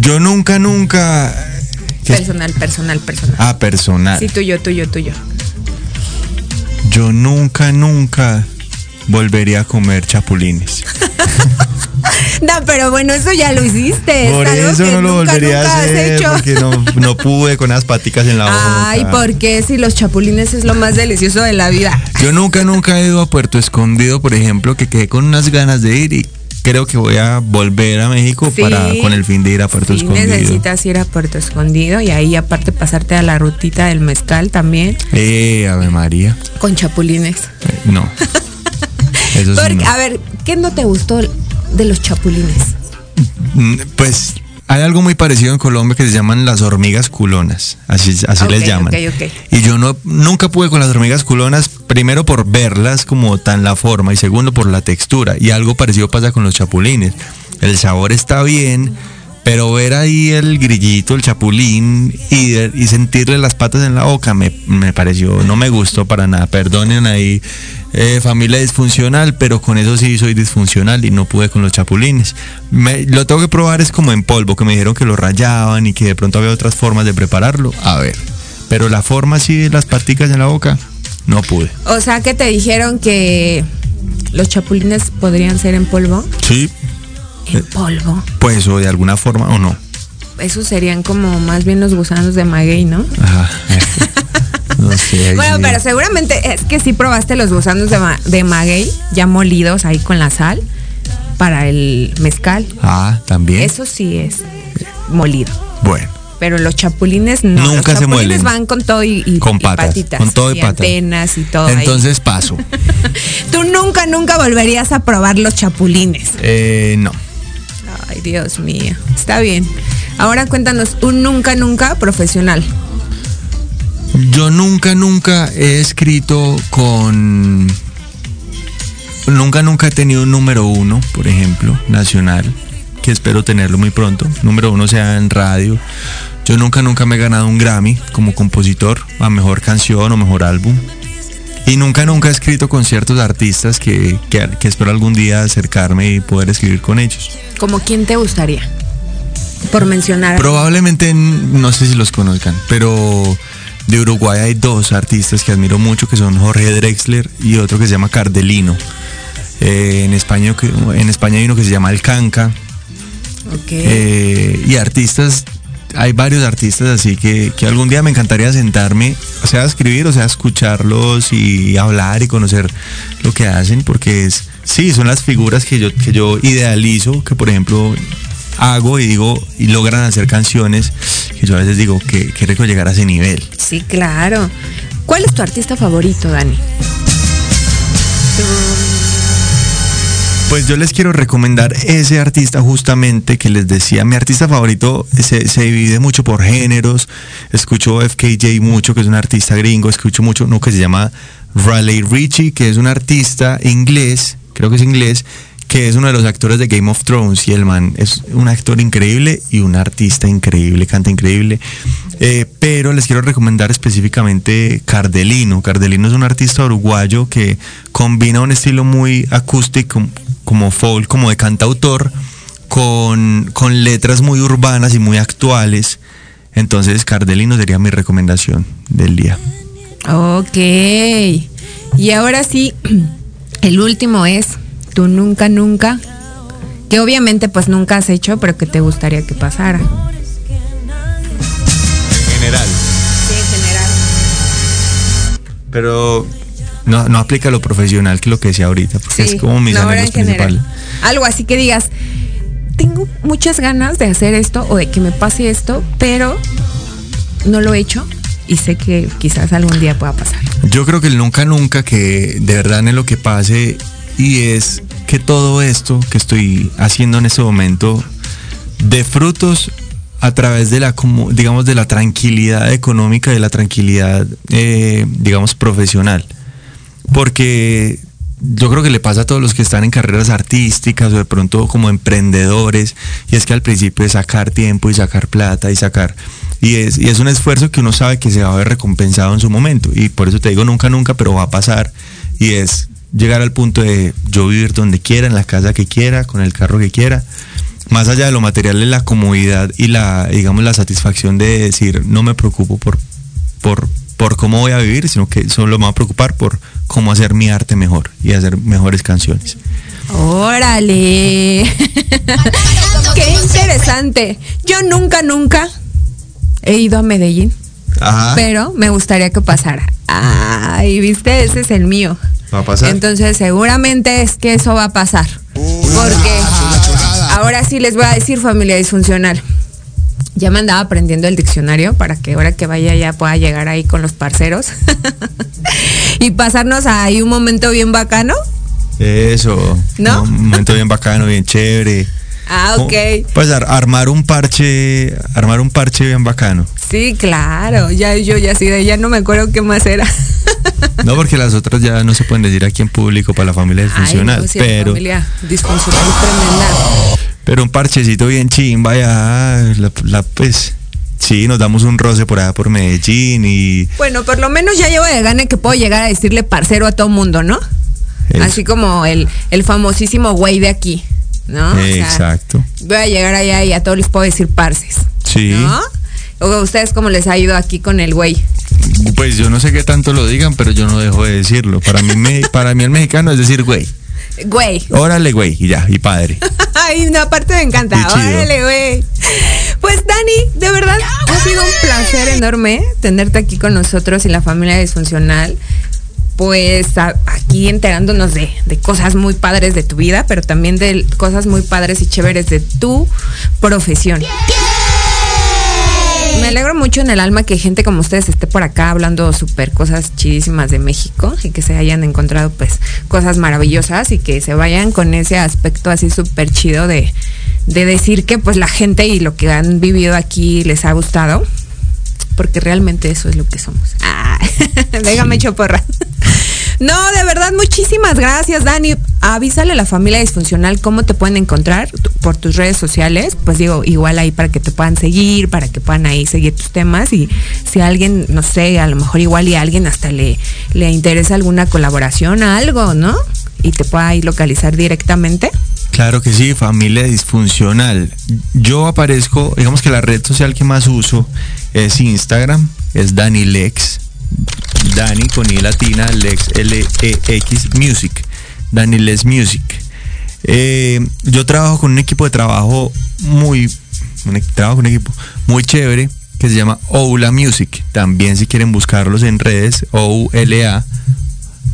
Yo nunca, nunca... ¿qué? Personal, personal, personal. Ah, personal. Sí, tuyo, tuyo, tuyo. Yo nunca, nunca volvería a comer chapulines. No, pero bueno, eso ya lo hiciste. Por eso que no lo nunca, volvería nunca a hacer, hecho. porque no, no pude con las paticas en la boca. Ay, ¿por qué si los chapulines es lo más delicioso de la vida? Yo nunca, nunca he ido a Puerto Escondido, por ejemplo, que quedé con unas ganas de ir y creo que voy a volver a México Sí. para con el fin de ir a Puerto Sí, Escondido. necesitas ir a Puerto Escondido y ahí aparte pasarte a la rutita del mezcal también Eh, Ave María. con chapulines. Eh, no. Eso sí, Porque, no. A ver, ¿qué no te gustó de los chapulines? Mm, Pues hay algo muy parecido en Colombia que se llaman las hormigas culonas, así, así les llaman. Y yo no nunca pude con las hormigas culonas, primero por verlas como tan la forma y segundo por la textura. Y algo parecido pasa con los chapulines. El sabor está bien, pero ver ahí el grillito, el chapulín y, y sentirle las patas en la boca me, me pareció, no me gustó para nada. Perdonen ahí, eh, familia disfuncional, pero con eso sí soy disfuncional y no pude con los chapulines. Me- lo tengo que probar es como en polvo, que me dijeron que lo rayaban y que de pronto había otras formas de prepararlo. A ver, pero la forma así de las paticas en la boca, no pude. O sea, que te dijeron que los chapulines podrían ser en polvo. Sí, En polvo. pues o de alguna forma o no. Esos serían como más bien los gusanos de maguey, ¿no? Ajá. No sé. Bueno, sí. pero seguramente es que sí probaste los gusanos de, ma- de maguey ya molidos ahí con la sal para el mezcal. Ah, también. Eso sí es molido. Bueno, Pero los chapulines no. Nunca los se muelen. van con todo y, y- con y patas. patitas. Con todo y, y patas. antenas y todo. ahí. Entonces paso. Tú nunca, nunca volverías a probar los chapulines. Eh, no. Ay, Dios mío. Está bien. Ahora cuéntanos un nunca, nunca profesional. Yo nunca, nunca he escrito con... Nunca, nunca he tenido un número uno, por ejemplo, nacional, que espero tenerlo muy pronto. Número uno sea en radio. Yo nunca, nunca me he ganado un Grammy como compositor a mejor canción o mejor álbum. Y nunca, nunca he escrito con ciertos artistas que, que, que espero algún día acercarme y poder escribir con ellos. ¿Como quién te gustaría? Por mencionar. Probablemente no sé si los conozcan, pero de Uruguay hay dos artistas que admiro mucho, que son Jorge Drexler y otro que se llama Cardelino. Eh, en, España, en España hay uno que se llama El Canca. Ok. Eh, y artistas, hay varios artistas así que, que algún día me encantaría sentarme, o sea, a escribir, o sea, a escucharlos y hablar y conocer lo que hacen, porque es, sí, son las figuras que yo, que yo idealizo, que por ejemplo hago y digo, y logran hacer canciones, que yo a veces digo, que, que rico llegar a ese nivel. Sí, claro. ¿Cuál es tu artista favorito, Dani? Pues yo les quiero recomendar ese artista justamente que les decía, mi artista favorito se, divide mucho por géneros, escucho FKJ mucho, que es un artista gringo, escucho mucho uno que se llama Raleigh Ritchie, que es un artista inglés, creo que es inglés, que es uno de los actores de Game of Thrones y el man es un actor increíble y un artista increíble, canta increíble. Eh, pero les quiero recomendar específicamente Cardelino. Cardelino es un artista uruguayo que combina un estilo muy acústico, como folk, como de cantautor, con, con letras muy urbanas y muy actuales. Entonces Cardelino sería mi recomendación del día. Ok. Y ahora sí, el último es tú nunca, nunca, que obviamente pues nunca has hecho, pero que te gustaría que pasara. En general. Sí, en general. Pero no, no aplica lo profesional que lo que decía ahorita, porque Sí, es como mis anhelos principales. Algo así que digas, tengo muchas ganas de hacer esto o de que me pase esto, pero no lo he hecho y sé que quizás algún día pueda pasar. Yo creo que el nunca nunca que de verdad en lo que pase y es que todo esto que estoy haciendo en este momento de frutos a través de la, como, digamos, de la tranquilidad económica y de la tranquilidad, eh, digamos, profesional. Porque yo creo que le pasa a todos los que están en carreras artísticas o de pronto como emprendedores, y es que al principio es sacar tiempo y sacar plata y sacar, y es, y es un esfuerzo que uno sabe que se va a ver recompensado en su momento, y por eso te digo nunca, nunca, pero va a pasar, y es llegar al punto de yo vivir donde quiera, en la casa que quiera, con el carro que quiera, más allá de lo material, es la comodidad y la, digamos, la satisfacción de decir, no me preocupo por, por, por cómo voy a vivir, sino que solo me voy a preocupar por cómo hacer mi arte mejor y hacer mejores canciones. Órale. Qué interesante. Yo nunca, nunca he ido a Medellín, Ajá. pero me gustaría que pasara. Ay, viste, ese es el mío. ¿Va a pasar? Entonces seguramente es que eso va a pasar. Porque ahora sí les voy a decir familia disfuncional. Ya me andaba aprendiendo el diccionario para que ahora que vaya ya pueda llegar ahí con los parceros y pasarnos ahí un momento bien bacano. Eso. ¿No? Un momento bien bacano, bien chévere. Ah, ok. Pues ar- armar un parche, armar un parche bien bacano. Sí, claro. Ya yo ya sí ya no me acuerdo qué más era. No porque las otras ya no se pueden decir aquí en público para la familia disfuncional, Ay, no, sí, la pero familia disfuncional tremenda. Pero un parchecito bien chimba ya, la, la, pues sí, nos damos un roce por allá por Medellín y Bueno, por lo menos ya llevo de gane que puedo llegar a decirle parcero a todo mundo, ¿no? Así como el, el famosísimo güey de aquí, ¿no? O sea, Exacto. voy a llegar allá y a todos les puedo decir parces, Sí. ¿no? O a ustedes cómo les ha ido aquí con el güey. Pues yo no sé qué tanto lo digan, pero yo no dejo de decirlo. Para mí, me, para mí el mexicano es decir, güey, Güey. órale, güey, y ya, y padre. Ay, una parte me encanta. Órale, güey. Pues Dani, de verdad ha sido un placer enorme tenerte aquí con nosotros y la familia disfuncional. Pues a- aquí enterándonos de, de cosas muy padres de tu vida, pero también de cosas muy padres y chéveres de tu profesión. Me alegro mucho en el alma que gente como ustedes esté por acá hablando súper cosas chidísimas de México y que se hayan encontrado pues cosas maravillosas y que se vayan con ese aspecto así súper chido de, de decir que pues la gente y lo que han vivido aquí les ha gustado. Porque realmente eso es lo que somos. Ah, déjame echar porra. No, de verdad, muchísimas gracias, Dani. Avísale a la familia disfuncional cómo te pueden encontrar por tus redes sociales. Pues digo, igual ahí para que te puedan seguir, para que puedan ahí seguir tus temas. Y si alguien, no sé, a lo mejor igual y a alguien hasta le, le interesa alguna colaboración, algo, ¿no? Y te pueda ahí localizar directamente. Claro que sí, familia disfuncional. Yo aparezco, digamos que la red social que más uso es Instagram, es Dani Lex. Dani con I latina, Lex L-E-X Music. Dani Lex Music. Eh, yo trabajo con un equipo de trabajo muy, trabajo con un equipo muy chévere que se llama Oula Music. También si quieren buscarlos en redes, O-U-L-A.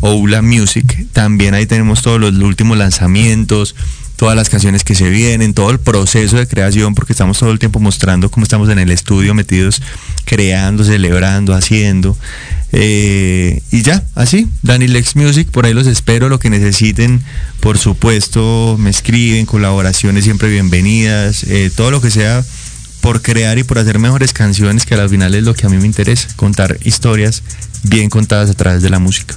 Oula Music. También ahí tenemos todos los últimos lanzamientos, todas las canciones que se vienen, todo el proceso de creación, porque estamos todo el tiempo mostrando cómo estamos en el estudio metidos, creando, celebrando, haciendo. Eh, y ya, así, Dani Lex Music, por ahí los espero, lo que necesiten, por supuesto, me escriben, colaboraciones siempre bienvenidas, eh, todo lo que sea por crear y por hacer mejores canciones, que al final es lo que a mí me interesa, contar historias bien contadas a través de la música.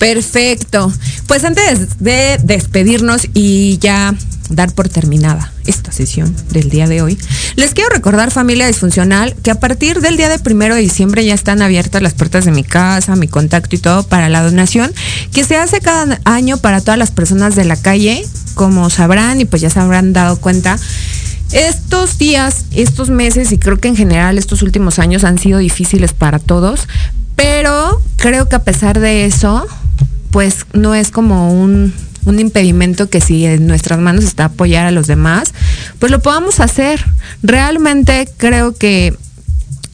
Perfecto. Pues antes de despedirnos y ya dar por terminada esta sesión del día de hoy, les quiero recordar familia disfuncional que a partir del día de primero de diciembre ya están abiertas las puertas de mi casa, mi contacto y todo para la donación que se hace cada año para todas las personas de la calle, como sabrán y pues ya se habrán dado cuenta. Estos días, estos meses y creo que en general estos últimos años han sido difíciles para todos, pero creo que a pesar de eso, pues no es como un, un impedimento que si en nuestras manos está apoyar a los demás, pues lo podamos hacer. Realmente creo que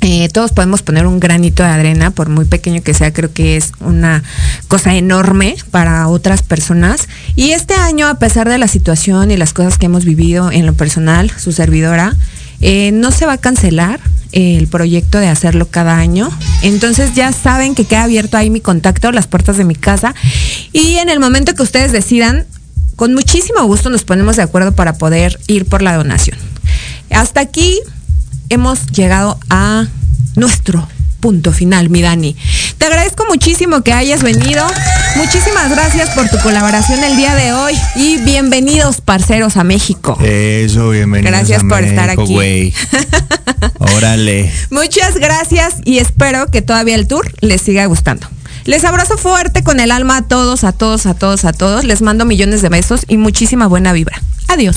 eh, todos podemos poner un granito de arena, por muy pequeño que sea, creo que es una cosa enorme para otras personas. Y este año, a pesar de la situación y las cosas que hemos vivido en lo personal, su servidora, eh, no se va a cancelar el proyecto de hacerlo cada año. Entonces ya saben que queda abierto ahí mi contacto, las puertas de mi casa. Y en el momento que ustedes decidan, con muchísimo gusto nos ponemos de acuerdo para poder ir por la donación. hasta aquí hemos llegado a nuestro punto final, mi Dani. Te agradezco muchísimo que hayas venido. Muchísimas gracias por tu colaboración el día de hoy y bienvenidos, parceros, a México. Eso, bienvenido. Gracias por estar aquí. Güey. Órale. Muchas gracias y espero que todavía el tour les siga gustando. Les abrazo fuerte con el alma a todos, a todos, a todos, a todos. Les mando millones de besos y muchísima buena vibra. Adiós.